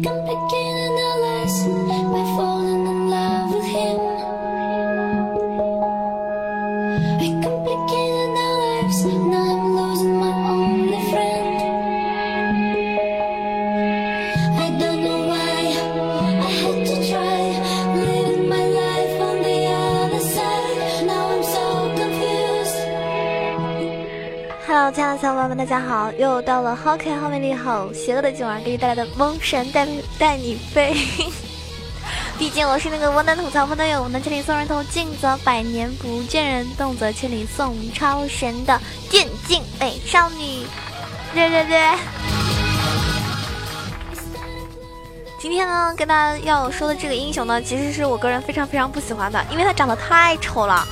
亲爱的小伙伴们，大家好！又到了好可爱、好美丽、好邪恶的今晚给你带来的梦神带带你飞。毕竟我是那个我能吐槽，不能有，能千里送人头，静则百年不见人，动则千里送超神的电竞美少女。对对对。今天呢，跟大家要说的这个英雄呢，其实是我个人非常非常不喜欢的，因为他长得太丑了。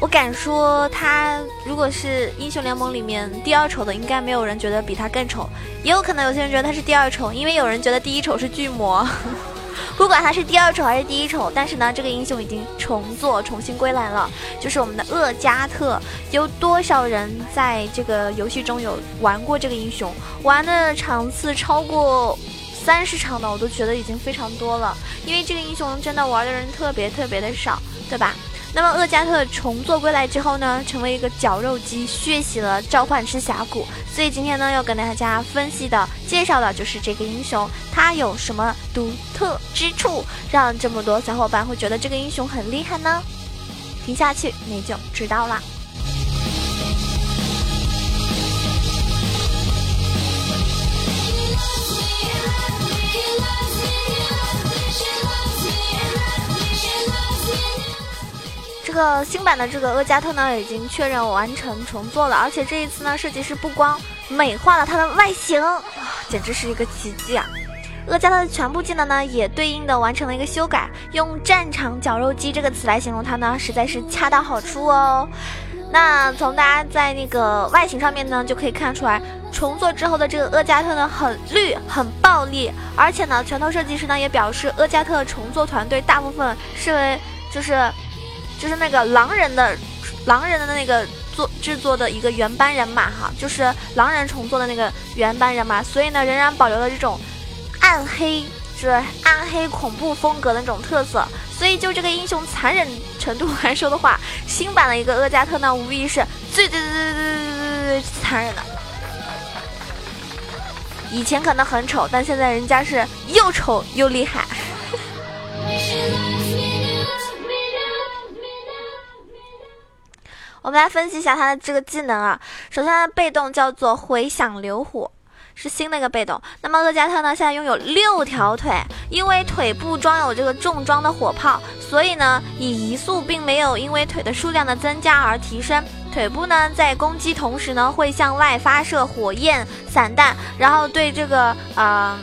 我敢说，他如果是英雄联盟里面第二丑的，应该没有人觉得比他更丑。也有可能有些人觉得他是第二丑，因为有人觉得第一丑是巨魔。不管他是第二丑还是第一丑，但是呢，这个英雄已经重做、重新归来了，就是我们的厄加特。有多少人在这个游戏中有玩过这个英雄？玩的场次超过三十场的，我都觉得已经非常多了。因为这个英雄真的玩的人特别特别的少，对吧？那么厄加特重做归来之后呢，成为一个绞肉机，血洗了召唤师峡谷。所以今天呢，要跟大家分析的、介绍的就是这个英雄，他有什么独特之处，让这么多小伙伴会觉得这个英雄很厉害呢？听下去你就知道了。这个新版的这个厄加特呢，已经确认完成重做了，而且这一次呢，设计师不光美化了它的外形，简直是一个奇迹啊！厄加特的全部技能呢，也对应的完成了一个修改，用“战场绞肉机”这个词来形容它呢，实在是恰到好处哦。那从大家在那个外形上面呢，就可以看出来，重做之后的这个厄加特呢，很绿，很暴力，而且呢，拳头设计师呢也表示，厄加特重做团队大部分是为就是。就是那个狼人的，狼人的那个做制作的一个原班人马哈，就是狼人重做的那个原班人马，所以呢，仍然保留了这种暗黑，就是暗黑恐怖风格的那种特色。所以就这个英雄残忍程度来说的话，新版的一个厄加特呢，无疑是最最最最最最最最残忍的。以前可能很丑，但现在人家是又丑又厉害。我们来分析一下他的这个技能啊。首先，他的被动叫做回响流火，是新的一个被动。那么厄加特呢，现在拥有六条腿，因为腿部装有这个重装的火炮，所以呢，以移速并没有因为腿的数量的增加而提升。腿部呢，在攻击同时呢，会向外发射火焰散弹，然后对这个呃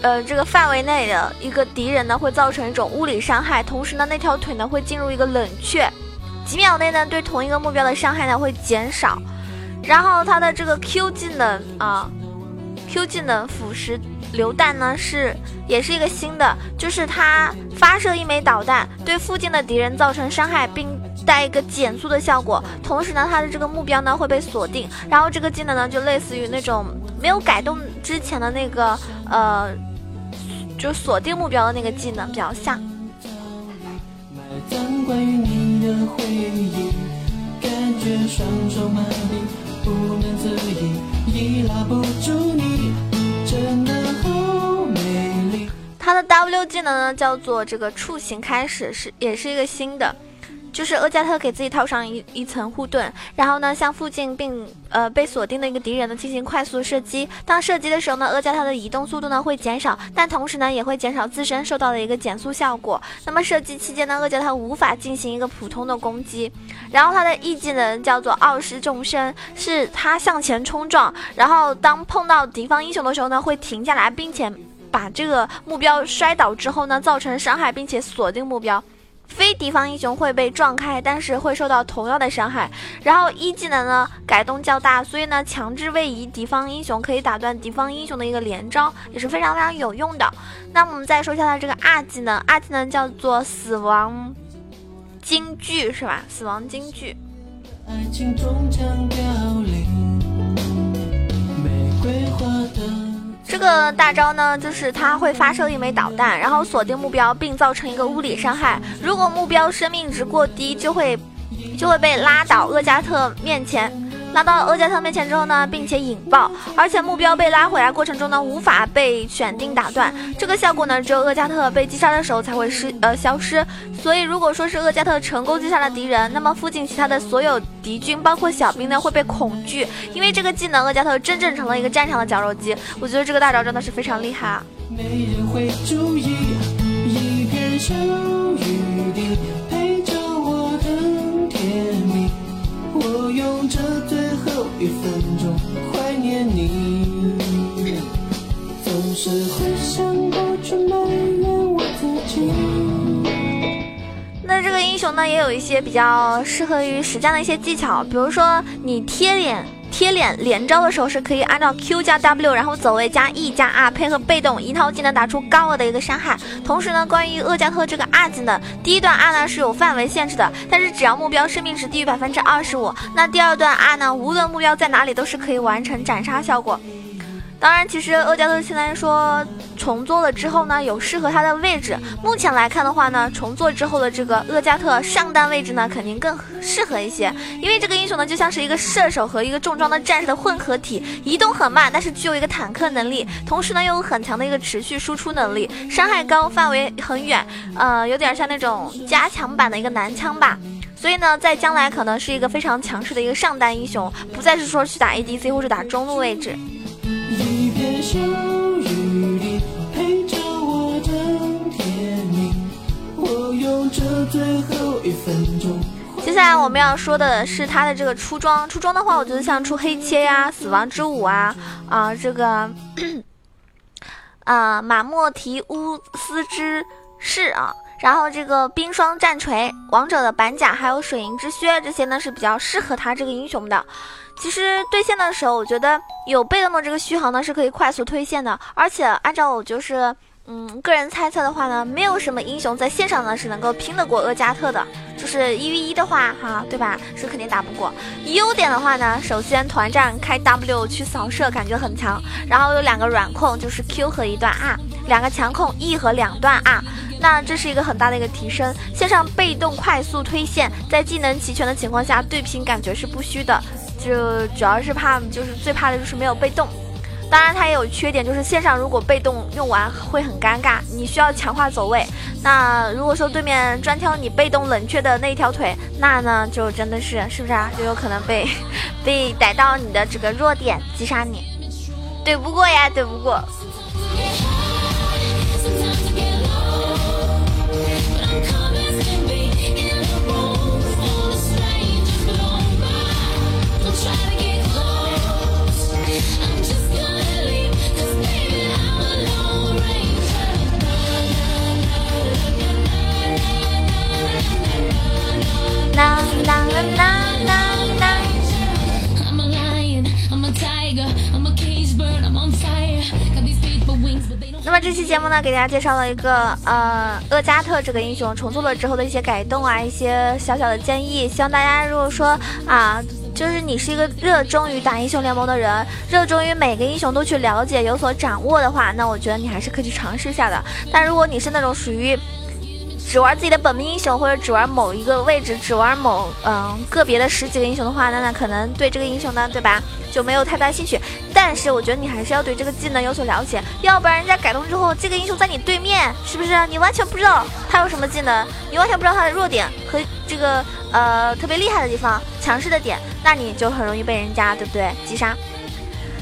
呃这个范围内的一个敌人呢，会造成一种物理伤害。同时呢，那条腿呢，会进入一个冷却。几秒内呢，对同一个目标的伤害呢会减少，然后它的这个 Q 技能啊，Q 技能腐蚀榴弹呢是也是一个新的，就是它发射一枚导弹，对附近的敌人造成伤害，并带一个减速的效果。同时呢，它的这个目标呢会被锁定，然后这个技能呢就类似于那种没有改动之前的那个呃，就锁定目标的那个技能比较像。的回忆，感觉双手麻痹，不能自已，已拉不住你，真的好美丽。它的 W 技能呢，叫做这个触形开始，是也是一个新的。就是厄加特给自己套上一一层护盾，然后呢，向附近并呃被锁定的一个敌人呢进行快速射击。当射击的时候呢，厄加特的移动速度呢会减少，但同时呢也会减少自身受到的一个减速效果。那么射击期间呢，厄加特无法进行一个普通的攻击。然后他的 E 技能叫做傲视众生，是他向前冲撞，然后当碰到敌方英雄的时候呢会停下来，并且把这个目标摔倒之后呢造成伤害，并且锁定目标。非敌方英雄会被撞开，但是会受到同样的伤害。然后一技能呢改动较大，所以呢强制位移敌方英雄可以打断敌方英雄的一个连招，也是非常非常有用的。那我们再说一下它这个二技能，二技能叫做死亡金句，是吧？死亡金句。这个大招呢，就是它会发射一枚导弹，然后锁定目标，并造成一个物理伤害。如果目标生命值过低，就会就会被拉倒厄加特面前。拉到厄加特面前之后呢，并且引爆，而且目标被拉回来过程中呢，无法被选定打断。这个效果呢，只有厄加特被击杀的时候才会失呃消失。所以如果说是厄加特成功击杀了敌人，那么附近其他的所有敌军，包括小兵呢，会被恐惧，因为这个技能，厄加特真正成了一个战场的绞肉机。我觉得这个大招真的是非常厉害啊！没人会注意，一片小雨滴陪着我等天明。我用这最有一分钟怀念你，总是会想过去埋怨我自己。那这个英雄呢，也有一些比较适合于实战的一些技巧，比如说你贴脸。贴脸连招的时候是可以按照 Q 加 W，然后走位加 E 加 R，配合被动一套技能打出高额的一个伤害。同时呢，关于厄加特这个 R 技能，第一段 R 呢是有范围限制的，但是只要目标生命值低于百分之二十五，那第二段 R 呢，无论目标在哪里都是可以完成斩杀效果。当然，其实厄加特现在说重做了之后呢，有适合他的位置。目前来看的话呢，重做之后的这个厄加特上单位置呢，肯定更适合一些。因为这个英雄呢，就像是一个射手和一个重装的战士的混合体，移动很慢，但是具有一个坦克能力，同时呢又有很强的一个持续输出能力，伤害高，范围很远，呃，有点像那种加强版的一个男枪吧。所以呢，在将来可能是一个非常强势的一个上单英雄，不再是说去打 ADC 或者打中路位置。一片小雨滴陪着我等天明，我用这最后一分钟。接下来我们要说的是他的这个出装，出装的话，我觉得像出黑切呀、死亡之舞啊啊这个啊马莫提乌斯之士啊，然后这个冰霜战锤、王者的板甲，还有水银之靴，这些呢是比较适合他这个英雄的。其实对线的时候，我觉得有被动的这个续航呢是可以快速推线的，而且按照我就是嗯个人猜测的话呢，没有什么英雄在线上呢是能够拼得过厄加特的，就是一 v 一的话哈，对吧？是肯定打不过。优点的话呢，首先团战开 W 去扫射感觉很强，然后有两个软控就是 Q 和一段 R，两个强控 E 和两段 R，那这是一个很大的一个提升。线上被动快速推线，在技能齐全的情况下对拼感觉是不虚的。就主要是怕，就是最怕的就是没有被动。当然，它也有缺点，就是线上如果被动用完会很尴尬，你需要强化走位。那如果说对面专挑你被动冷却的那一条腿，那呢就真的是是不是啊？就有可能被被逮到你的这个弱点击杀你，怼不过呀，怼不过。这期节目呢，给大家介绍了一个呃厄加特这个英雄重做了之后的一些改动啊，一些小小的建议。希望大家如果说啊，就是你是一个热衷于打英雄联盟的人，热衷于每个英雄都去了解、有所掌握的话，那我觉得你还是可以去尝试一下的。但如果你是那种属于只玩自己的本命英雄，或者只玩某一个位置，只玩某嗯个别的十几个英雄的话，那那可能对这个英雄呢，对吧，就没有太大兴趣。但是我觉得你还是要对这个技能有所了解，要不然人家改动之后，这个英雄在你对面，是不是你完全不知道他有什么技能，你完全不知道他的弱点和这个呃特别厉害的地方、强势的点，那你就很容易被人家对不对击杀。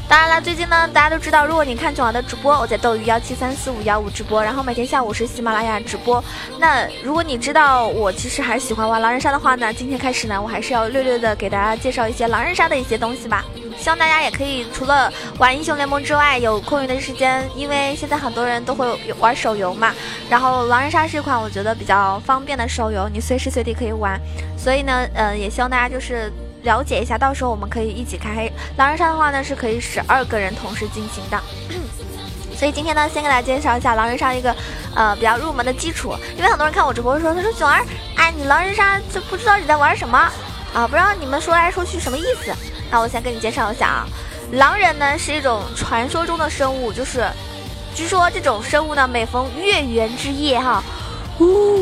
当然了，最近呢，大家都知道，如果你看囧儿的直播，我在斗鱼幺七三四五幺五直播，然后每天下午是喜马拉雅直播。那如果你知道我其实还是喜欢玩狼人杀的话呢，今天开始呢，我还是要略略的给大家介绍一些狼人杀的一些东西吧。希望大家也可以除了玩英雄联盟之外，有空余的时间，因为现在很多人都会玩手游嘛。然后狼人杀是一款我觉得比较方便的手游，你随时随地可以玩。所以呢，呃，也希望大家就是。了解一下，到时候我们可以一起开黑狼人杀的话呢，是可以十二个人同时进行的。所以今天呢，先给大家介绍一下狼人杀一个呃比较入门的基础。因为很多人看我直播的时候，他说囧儿，哎，你狼人杀就不知道你在玩什么啊？不知道你们说来说去什么意思？那我先跟你介绍一下啊。狼人呢是一种传说中的生物，就是据说这种生物呢每逢月圆之夜哈，呜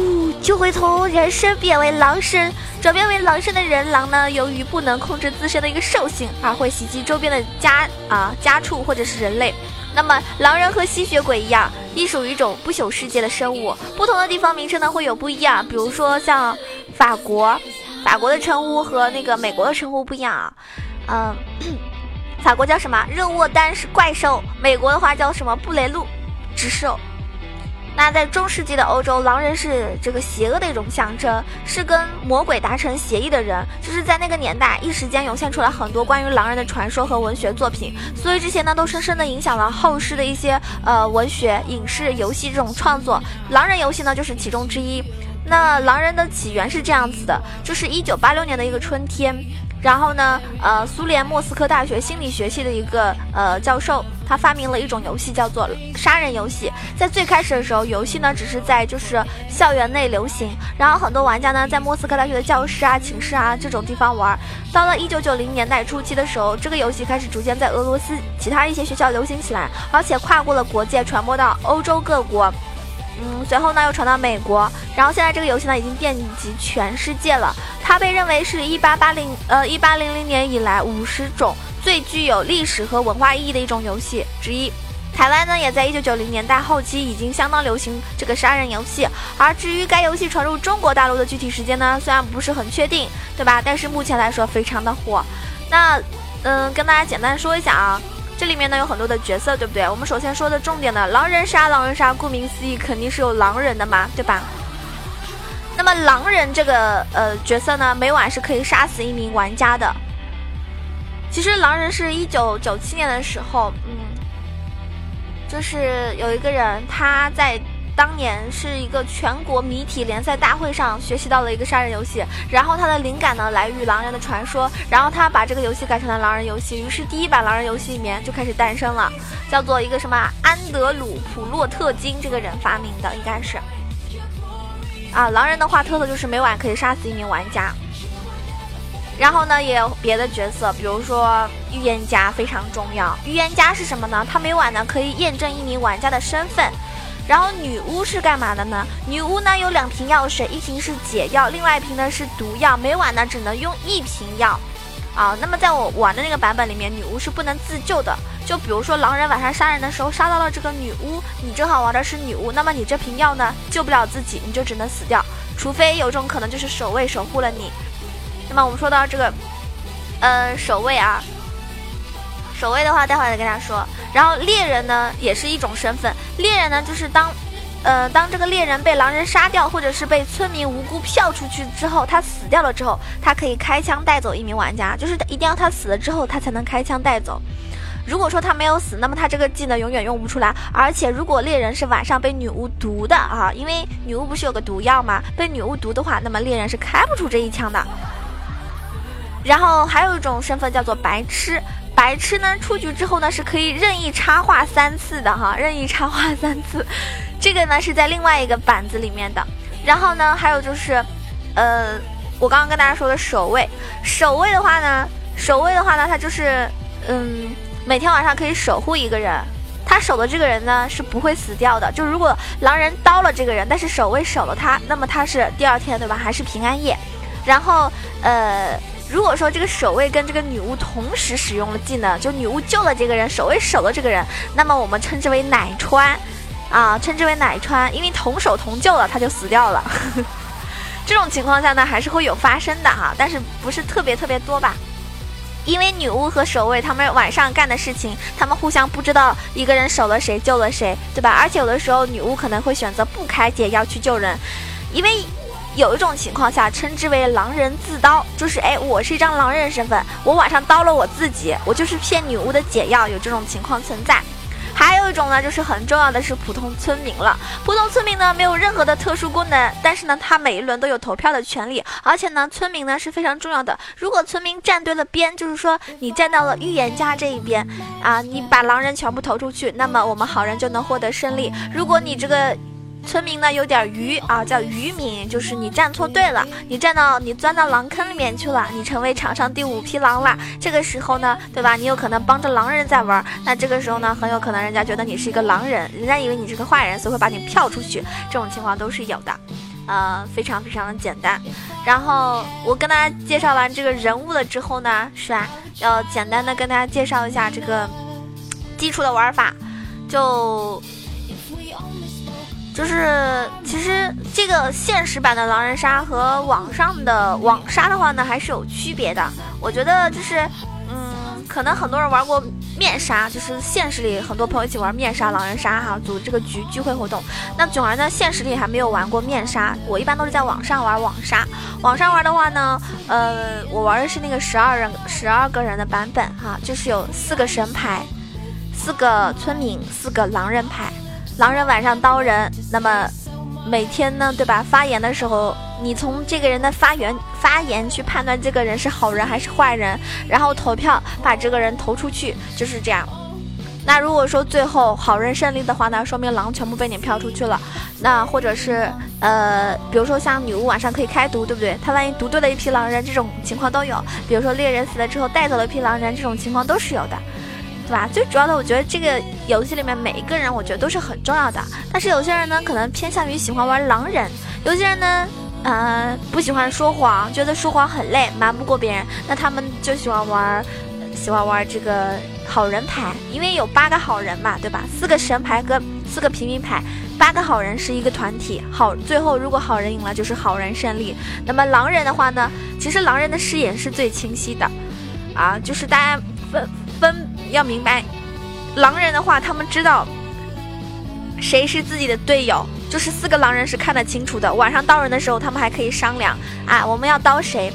就会从人身变为狼身。转变为狼身的人狼呢，由于不能控制自身的一个兽性，而会袭击周边的家啊家畜或者是人类。那么狼人和吸血鬼一样，亦属于一种不朽世界的生物。不同的地方名称呢会有不一样，比如说像法国，法国的称呼和那个美国的称呼不一样啊。嗯，法国叫什么？热沃丹是怪兽。美国的话叫什么？布雷路之兽。那在中世纪的欧洲，狼人是这个邪恶的一种象征，是跟魔鬼达成协议的人。就是在那个年代，一时间涌现出来很多关于狼人的传说和文学作品，所以这些呢都深深的影响了后世的一些呃文学、影视、游戏这种创作。狼人游戏呢就是其中之一。那狼人的起源是这样子的，就是一九八六年的一个春天。然后呢，呃，苏联莫斯科大学心理学系的一个呃教授，他发明了一种游戏，叫做杀人游戏。在最开始的时候，游戏呢只是在就是校园内流行，然后很多玩家呢在莫斯科大学的教室啊、寝室啊这种地方玩。到了一九九零年代初期的时候，这个游戏开始逐渐在俄罗斯其他一些学校流行起来，而且跨过了国界，传播到欧洲各国。嗯，随后呢又传到美国，然后现在这个游戏呢已经遍及全世界了。它被认为是一八八零呃一八零零年以来五十种最具有历史和文化意义的一种游戏之一。台湾呢也在一九九零年代后期已经相当流行这个杀人游戏。而至于该游戏传入中国大陆的具体时间呢，虽然不是很确定，对吧？但是目前来说非常的火。那嗯，跟大家简单说一下啊。这里面呢有很多的角色，对不对？我们首先说的重点呢，狼人杀，狼人杀，顾名思义，肯定是有狼人的嘛，对吧？那么狼人这个呃角色呢，每晚是可以杀死一名玩家的。其实狼人是一九九七年的时候，嗯，就是有一个人他在。当年是一个全国谜题联赛大会上学习到了一个杀人游戏，然后他的灵感呢来于狼人的传说，然后他把这个游戏改成了狼人游戏，于是第一版狼人游戏里面就开始诞生了，叫做一个什么安德鲁普洛特金这个人发明的，应该是。啊，狼人的话特色就是每晚可以杀死一名玩家，然后呢也有别的角色，比如说预言家非常重要，预言家是什么呢？他每晚呢可以验证一名玩家的身份。然后女巫是干嘛的呢？女巫呢有两瓶药水，一瓶是解药，另外一瓶呢是毒药。每晚呢只能用一瓶药，啊，那么在我玩的那个版本里面，女巫是不能自救的。就比如说狼人晚上杀人的时候杀到了这个女巫，你正好玩的是女巫，那么你这瓶药呢救不了自己，你就只能死掉。除非有种可能就是守卫守护了你。那么我们说到这个，呃，守卫啊。守卫的话，待会儿再跟大家说。然后猎人呢，也是一种身份。猎人呢，就是当，呃，当这个猎人被狼人杀掉，或者是被村民无辜票出去之后，他死掉了之后，他可以开枪带走一名玩家，就是一定要他死了之后，他才能开枪带走。如果说他没有死，那么他这个技能永远用不出来。而且，如果猎人是晚上被女巫毒的啊，因为女巫不是有个毒药吗？被女巫毒的话，那么猎人是开不出这一枪的。然后还有一种身份叫做白痴。白痴呢，出局之后呢是可以任意插话三次的哈，任意插话三次，这个呢是在另外一个板子里面的。然后呢，还有就是，呃，我刚刚跟大家说的守卫，守卫的话呢，守卫的话呢，他就是，嗯，每天晚上可以守护一个人，他守的这个人呢是不会死掉的。就如果狼人刀了这个人，但是守卫守了他，那么他是第二天对吧，还是平安夜。然后，呃。如果说这个守卫跟这个女巫同时使用了技能，就女巫救了这个人，守卫守了这个人，那么我们称之为奶穿，啊，称之为奶穿，因为同守同救了，他就死掉了。这种情况下呢，还是会有发生的哈，但是不是特别特别多吧？因为女巫和守卫他们晚上干的事情，他们互相不知道一个人守了谁救了谁，对吧？而且有的时候女巫可能会选择不开解药去救人，因为。有一种情况下称之为狼人自刀，就是哎，我是一张狼人身份，我晚上刀了我自己，我就是骗女巫的解药，有这种情况存在。还有一种呢，就是很重要的是普通村民了。普通村民呢，没有任何的特殊功能，但是呢，他每一轮都有投票的权利，而且呢，村民呢是非常重要的。如果村民站对了边，就是说你站到了预言家这一边啊，你把狼人全部投出去，那么我们好人就能获得胜利。如果你这个。村民呢有点愚啊，叫愚民，就是你站错队了，你站到你钻到狼坑里面去了，你成为场上第五匹狼了。这个时候呢，对吧？你有可能帮着狼人在玩，那这个时候呢，很有可能人家觉得你是一个狼人，人家以为你是个坏人，所以会把你票出去。这种情况都是有的，呃，非常非常的简单。然后我跟大家介绍完这个人物了之后呢，是吧？要简单的跟大家介绍一下这个基础的玩法，就。就是，其实这个现实版的狼人杀和网上的网杀的话呢，还是有区别的。我觉得就是，嗯，可能很多人玩过面杀，就是现实里很多朋友一起玩面杀狼人杀哈，组这个局聚会活动。那囧儿呢，现实里还没有玩过面杀，我一般都是在网上玩网杀。网上玩的话呢，呃，我玩的是那个十二人十二个人的版本哈，就是有四个神牌，四个村民，四个狼人牌。狼人晚上刀人，那么每天呢，对吧？发言的时候，你从这个人的发言发言去判断这个人是好人还是坏人，然后投票把这个人投出去，就是这样。那如果说最后好人胜利的话呢，说明狼全部被你票出去了。那或者是呃，比如说像女巫晚上可以开毒，对不对？他万一毒对了一批狼人，这种情况都有。比如说猎人死了之后带走了一批狼人，这种情况都是有的。对吧？最主要的，我觉得这个游戏里面每一个人，我觉得都是很重要的。但是有些人呢，可能偏向于喜欢玩狼人；有些人呢，呃，不喜欢说谎，觉得说谎很累，瞒不过别人。那他们就喜欢玩，喜欢玩这个好人牌，因为有八个好人嘛，对吧？四个神牌跟四个平民牌，八个好人是一个团体。好，最后如果好人赢了，就是好人胜利。那么狼人的话呢，其实狼人的视野是最清晰的，啊，就是大家分。要明白，狼人的话，他们知道谁是自己的队友，就是四个狼人是看得清楚的。晚上刀人的时候，他们还可以商量啊，我们要刀谁。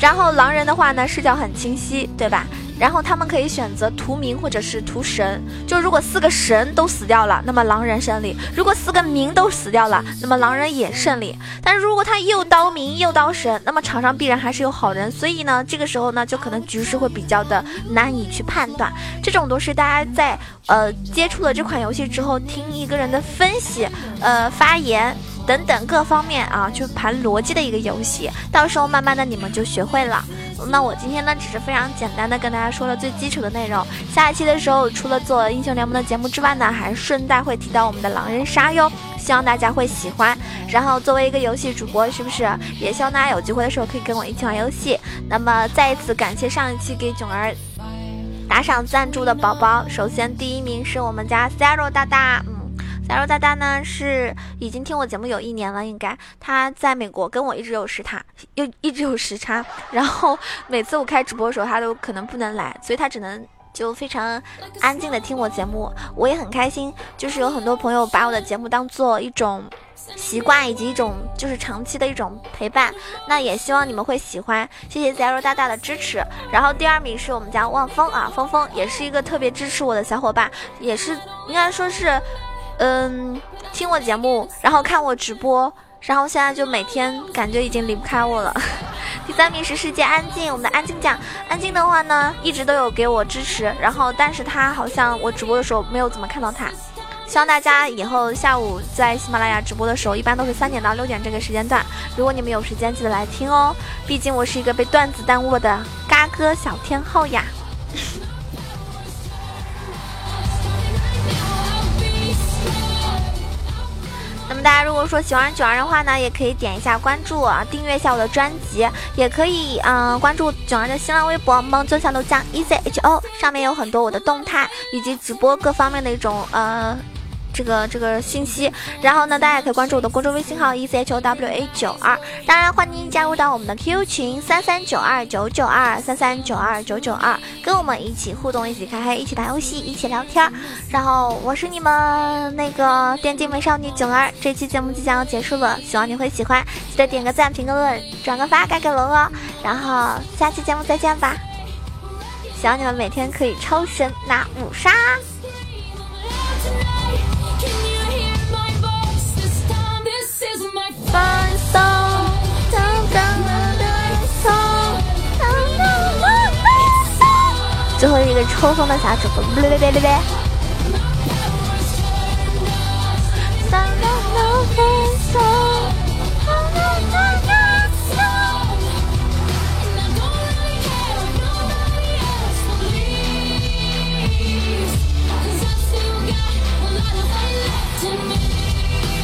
然后狼人的话呢，视角很清晰，对吧？然后他们可以选择屠民或者是屠神，就如果四个神都死掉了，那么狼人胜利；如果四个民都死掉了，那么狼人也胜利。但是如果他又刀民又刀神，那么场上必然还是有好人，所以呢，这个时候呢，就可能局势会比较的难以去判断。这种都是大家在呃接触了这款游戏之后，听一个人的分析，呃发言。等等各方面啊，去盘逻辑的一个游戏，到时候慢慢的你们就学会了。那我今天呢，只是非常简单的跟大家说了最基础的内容。下一期的时候，除了做英雄联盟的节目之外呢，还顺带会提到我们的狼人杀哟，希望大家会喜欢。然后作为一个游戏主播，是不是也希望大家有机会的时候可以跟我一起玩游戏？那么再一次感谢上一期给囧儿打赏赞助的宝宝，首先第一名是我们家 Zero 大大。加入大大呢是已经听我节目有一年了，应该他在美国跟我一直有时差，又一直有时差，然后每次我开直播的时候他都可能不能来，所以他只能就非常安静的听我节目，我也很开心，就是有很多朋友把我的节目当做一种习惯以及一种就是长期的一种陪伴，那也希望你们会喜欢，谢谢加入大大的支持。然后第二名是我们家望风啊，峰峰也是一个特别支持我的小伙伴，也是应该说是。嗯，听我节目，然后看我直播，然后现在就每天感觉已经离不开我了。第三名是世界安静，我们的安静酱，安静的话呢，一直都有给我支持，然后但是他好像我直播的时候没有怎么看到他。希望大家以后下午在喜马拉雅直播的时候，一般都是三点到六点这个时间段，如果你们有时间，记得来听哦。毕竟我是一个被段子耽误的嘎哥小天后呀。大家如果说喜欢九儿的话呢，也可以点一下关注啊，订阅一下我的专辑，也可以嗯关注九儿的新浪微博梦中小豆浆 e z h o，上面有很多我的动态以及直播各方面的一种呃。这个这个信息，然后呢，大家也可以关注我的公众微信号 e c h o w a 九二，当然欢迎加入到我们的 QQ 群三三九二九九二三三九二九九二，跟我们一起互动，一起开黑，一起打游戏，一起聊天。然后我是你们那个电竞美少女囧儿，这期节目即将要结束了，希望你会喜欢，记得点个赞、评个论、转个发、盖个楼哦。然后下期节目再见吧，希望你们每天可以超神拿五杀。最后一个抽风的小主播，别别别别别！当当当当当。